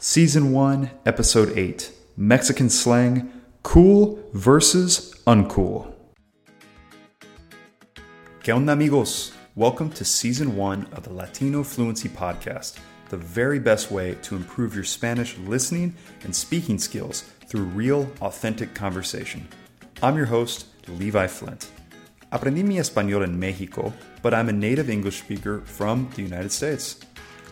Season 1, Episode 8 Mexican Slang Cool versus Uncool. ¿Qué onda, amigos? Welcome to Season 1 of the Latino Fluency Podcast, the very best way to improve your Spanish listening and speaking skills through real, authentic conversation. I'm your host, Levi Flint. Aprendí mi español en Mexico, but I'm a native English speaker from the United States.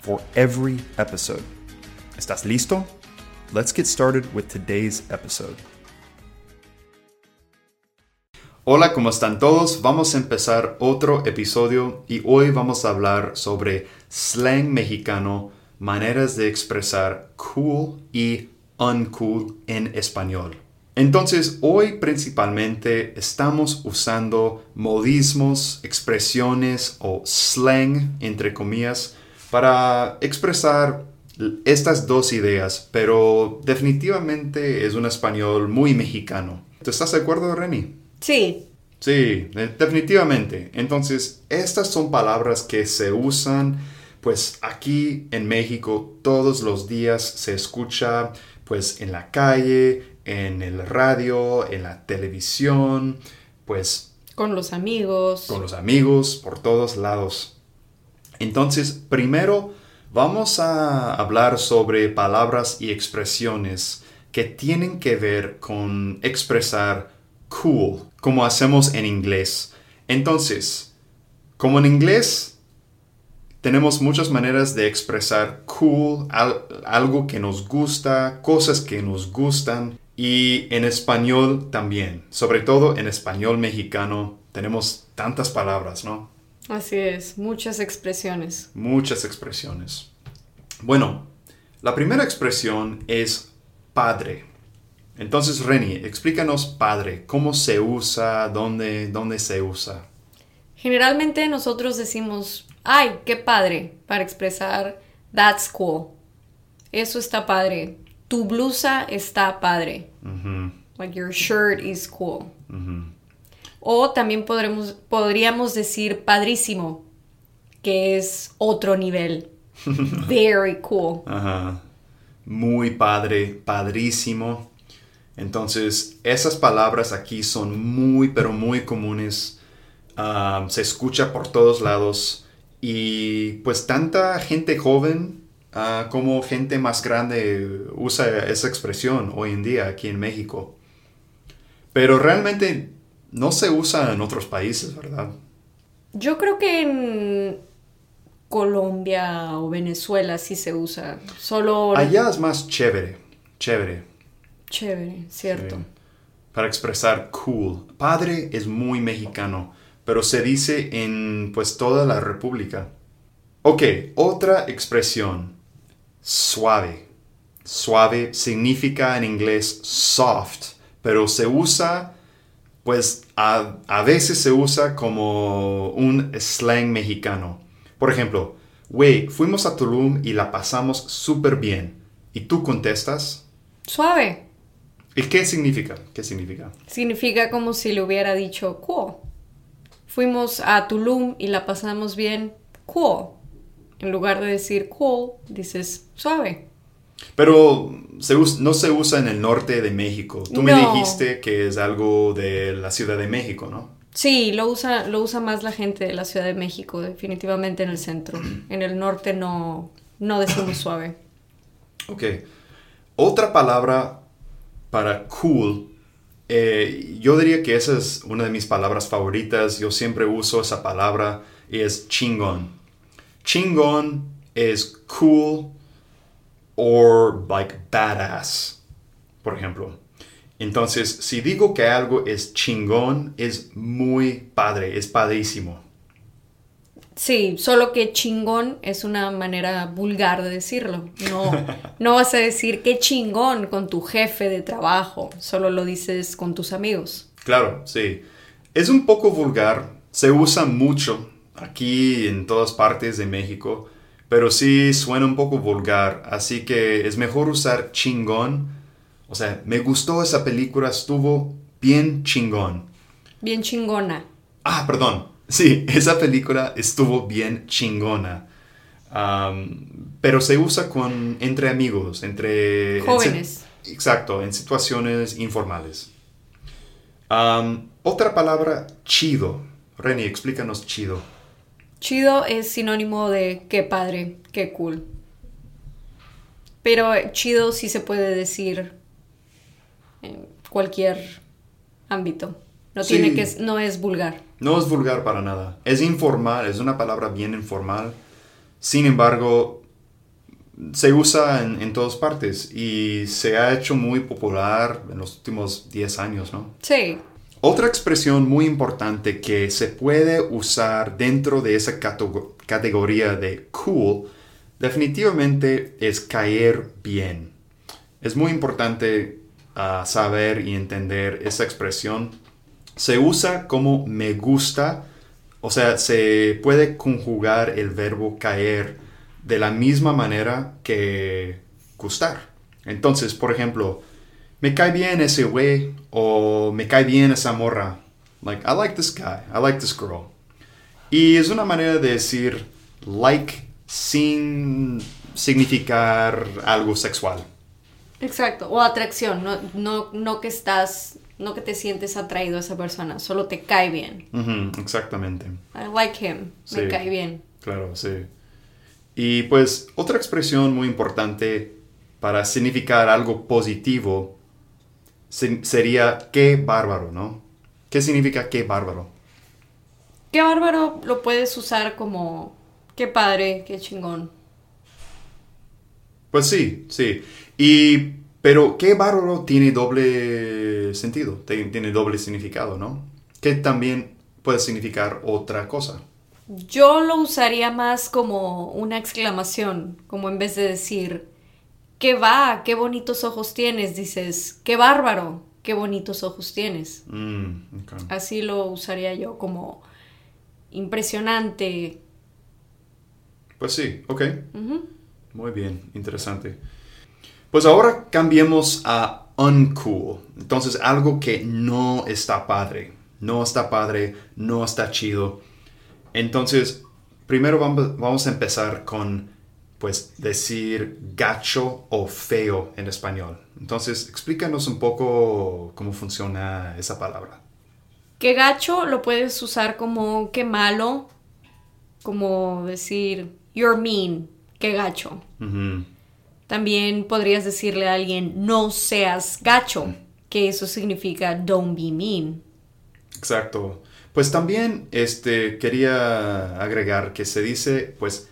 for every episode. ¿Estás listo? Let's get started with today's episode. Hola, ¿cómo están todos? Vamos a empezar otro episodio y hoy vamos a hablar sobre slang mexicano, maneras de expresar cool y uncool en español. Entonces, hoy principalmente estamos usando modismos, expresiones o slang, entre comillas, para expresar estas dos ideas, pero definitivamente es un español muy mexicano. ¿Tú estás de acuerdo, Reni? Sí. Sí, definitivamente. Entonces, estas son palabras que se usan, pues aquí en México todos los días se escucha, pues en la calle, en el radio, en la televisión, pues... Con los amigos. Con los amigos, por todos lados. Entonces, primero vamos a hablar sobre palabras y expresiones que tienen que ver con expresar cool, como hacemos en inglés. Entonces, como en inglés tenemos muchas maneras de expresar cool, algo que nos gusta, cosas que nos gustan, y en español también, sobre todo en español mexicano, tenemos tantas palabras, ¿no? Así es, muchas expresiones. Muchas expresiones. Bueno, la primera expresión es padre. Entonces, Reni, explícanos padre, cómo se usa, dónde, dónde se usa. Generalmente nosotros decimos, ay, qué padre, para expresar that's cool. Eso está padre. Tu blusa está padre. Like your shirt is cool. O también podremos, podríamos decir padrísimo, que es otro nivel. Very cool. Ajá. Muy padre, padrísimo. Entonces, esas palabras aquí son muy, pero muy comunes. Ah, se escucha por todos lados. Y pues tanta gente joven ah, como gente más grande usa esa expresión hoy en día aquí en México. Pero realmente no se usa en otros países, ¿verdad? Yo creo que en Colombia o Venezuela sí se usa. Solo. Allá es más chévere. Chévere. Chévere, cierto. Para expresar cool. Padre es muy mexicano, pero se dice en pues toda la República. Ok, otra expresión. Suave. Suave significa en inglés soft, pero se usa pues a, veces se usa como un slang mexicano. Por ejemplo, güey, fuimos a Tulum y la pasamos súper bien. ¿Y tú contestas? Suave. ¿Y qué significa? ¿Qué significa? Significa como si le hubiera dicho cool. Fuimos a Tulum y la pasamos bien, cool. En lugar de decir cool, dices suave. Pero no se usa en el norte de México. Tú me dijiste que es algo de la Ciudad de México, ¿no? Sí, lo usa, lo usa más la gente de la Ciudad de México, definitivamente en el centro. En el norte no, no decimos suave. Ok. Otra palabra para cool, eh, yo diría que esa es una de mis palabras favoritas. Yo siempre uso esa palabra y es chingón. Chingón es cool or like badass, por ejemplo. Entonces, si digo que algo es chingón, es muy padre, es padrísimo. Sí, solo que chingón es una manera vulgar de decirlo. No, no vas a decir qué chingón con tu jefe de trabajo, solo lo dices con tus amigos. Claro, sí. Es un poco vulgar, se usa mucho aquí en todas partes de México, pero sí suena un poco vulgar, así que es mejor usar chingón. O sea, me gustó esa película, estuvo bien chingón. Bien chingona. Ah, perdón. Sí, esa película estuvo bien chingona. Pero se usa con, entre amigos, entre... Jóvenes. en exacto, en situaciones informales. Otra palabra, chido. Reni, explícanos chido. Chido es sinónimo de qué padre, qué cool. Pero chido sí se puede decir en cualquier ámbito. No Sí. tiene que no es vulgar. No es vulgar para nada. Es informal, es una palabra bien informal. Sin embargo, se usa en, en todas partes y se ha hecho muy popular en los últimos 10 años, ¿no? Sí. Otra expresión muy importante que se puede usar dentro de esa categoría de cool definitivamente es caer bien. Es muy importante ah, saber y entender esa expresión. Se usa como me gusta, o sea, se puede conjugar el verbo caer de la misma manera que gustar. Entonces, por ejemplo, me cae bien ese güey o me cae bien esa morra. Like, I like this guy, I like this girl. Y es una manera de decir like sin significar algo sexual. Exacto. O atracción. No, no, no que estás, no que te sientes atraído a esa persona. Solo te cae bien. Ujú, exactamente. I like him. Me cae bien. Claro, sí. Y pues otra expresión muy importante para significar algo positivo sería qué bárbaro, ¿no? ¿Qué significa qué bárbaro? Qué bárbaro lo puedes usar como qué padre, qué chingón. Pues sí, sí. Y, pero qué bárbaro tiene doble sentido, tiene doble significado, ¿no? Que también puede significar otra cosa. Yo lo usaría más como una exclamación, como en vez de decir, qué va, qué bonitos ojos tienes, dices, qué bárbaro, qué bonitos ojos tienes. Mm. Así lo usaría yo como impresionante. Pues sí, ok. Muy bien, interesante. Pues ahora cambiemos a uncool. Entonces, algo que no está padre. No está padre, no está chido. Entonces, primero vamos, vamos a empezar con, pues, decir gacho o feo en español. Entonces, explícanos un poco cómo funciona esa palabra. Qué gacho lo puedes usar como qué malo, como decir, you're mean, qué gacho. También podrías decirle a alguien, no seas gacho, que eso significa don't be mean. Exacto. Pues también este, quería agregar que se dice, pues,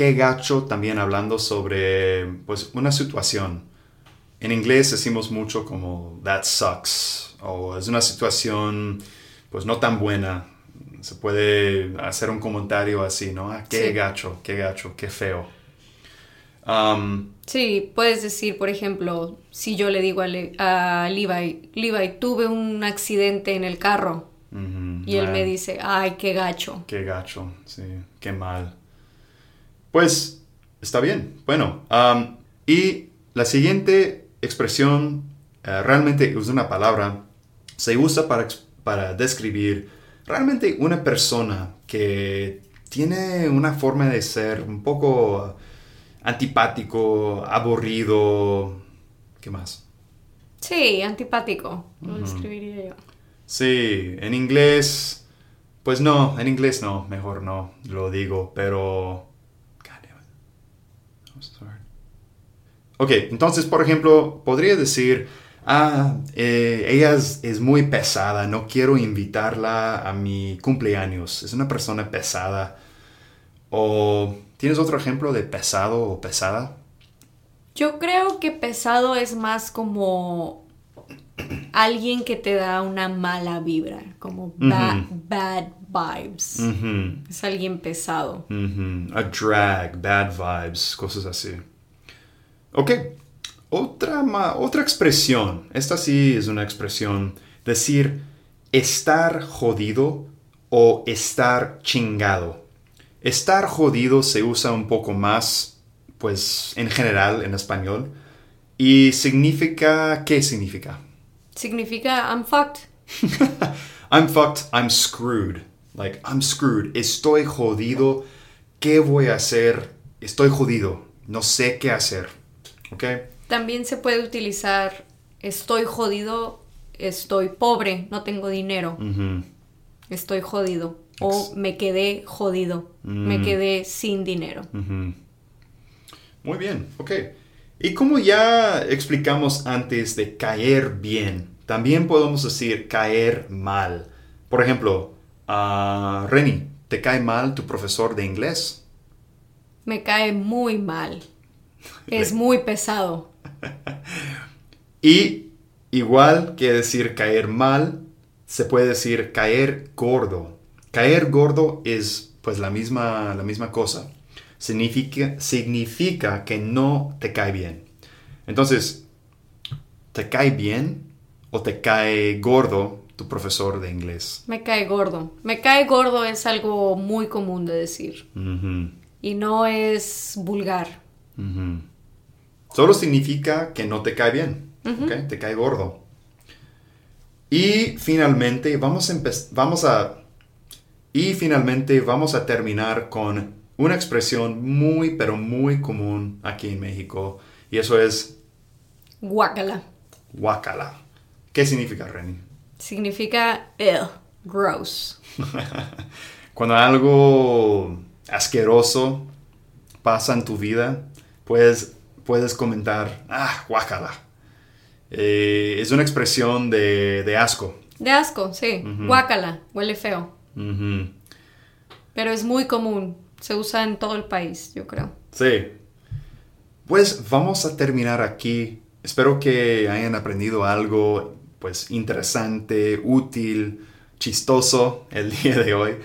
qué gacho también hablando sobre, pues, una situación. En inglés decimos mucho como that sucks o es una situación, pues, no tan buena. Se puede hacer un comentario así, ¿no? Ah, qué Sí. gacho, qué gacho, qué feo. Um, Sí, puedes decir, por ejemplo, si yo le digo a, Le- a Levi, Levi, tuve un accidente en el carro, ujú, y él ah. me dice, ay, qué gacho. Qué gacho, sí, qué mal. Pues está bien, bueno. am, y la siguiente expresión eh, realmente es una palabra, se usa para, para describir realmente una persona que tiene una forma de ser un poco antipático, aburrido. ¿Qué más? Sí, antipático, lo describiría yo. Sí, en inglés, pues no, en inglés no, mejor no lo digo, pero... Ok, entonces, por ejemplo, podría decir, ah, eh, ella es, es muy pesada, no quiero invitarla a mi cumpleaños, es una persona pesada. O, ¿tienes otro ejemplo de pesado o pesada? Yo creo que pesado es más como alguien que te da una mala vibra, como ba- bad vibes. Es alguien pesado. A drag, bad vibes, cosas así. Ok, otra, ma- otra expresión. Esta sí es una expresión. Decir estar jodido o estar chingado. Estar jodido se usa un poco más, pues, en general en español. Y significa, ¿qué significa? Significa I'm fucked. I'm fucked, I'm screwed. Like, I'm screwed. Estoy jodido. ¿Qué voy a hacer? Estoy jodido. No sé qué hacer. ¿Ok? También se puede utilizar estoy jodido, estoy pobre, no tengo dinero. Estoy jodido. O me quedé jodido. Me quedé sin dinero. Muy bien, ok. Y como ya explicamos antes de caer bien, también podemos decir caer mal. Por ejemplo, ah, Reni, ¿te cae mal tu profesor de inglés? Me cae muy mal. Es muy pesado. Y igual que decir caer mal, se puede decir caer gordo. Caer gordo es pues la misma, la misma cosa. Significa, significa que no te cae bien. Entonces, ¿te cae bien o te cae gordo tu profesor de inglés? Me cae gordo. Me cae gordo es algo muy común de decir. Y no es vulgar. Solo significa que no te cae bien. Te cae gordo. Y finalmente vamos a, vamos a y finalmente vamos a terminar con una expresión muy pero muy común aquí en México y eso es Guácala. guacala. ¿Qué significa, Reni? Significa gross. Cuando algo asqueroso pasa en tu vida, puedes, puedes comentar, ah, guacala. Eh, es una expresión de, de asco. De asco, sí. Guácala. Huele feo. Pero es muy común. Se usa en todo el país, yo creo. Sí. Pues vamos a terminar aquí. Espero que hayan aprendido algo pues interesante, útil, chistoso el día de hoy.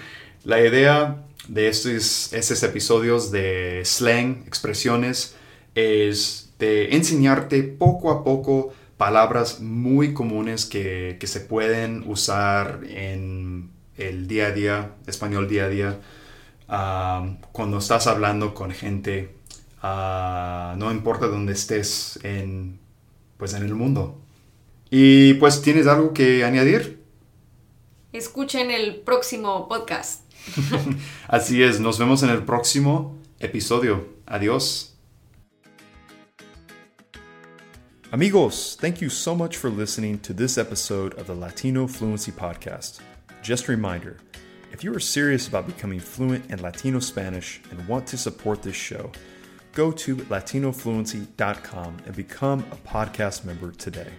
La idea de estos, estos episodios de slang, expresiones, es de enseñarte poco a poco palabras muy comunes que, que se pueden usar en el día a día, español día a día, ah, cuando estás hablando con gente, ah, no importa dónde estés en, pues en el mundo. Y pues, ¿tienes algo que añadir? Escuchen el próximo podcast. Así es, nos vemos en el próximo episodio. Adiós. Amigos, thank you so much for listening to this episode of the Latino Fluency Podcast. Just a reminder if you are serious about becoming fluent in Latino Spanish and want to support this show, go to latinofluency.com and become a podcast member today.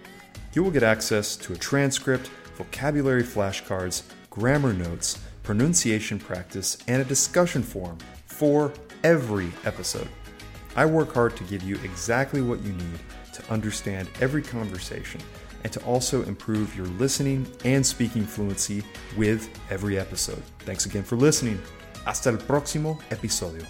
You will get access to a transcript, vocabulary flashcards, grammar notes, pronunciation practice, and a discussion forum for every episode. I work hard to give you exactly what you need to understand every conversation and to also improve your listening and speaking fluency with every episode. Thanks again for listening. Hasta el próximo episodio.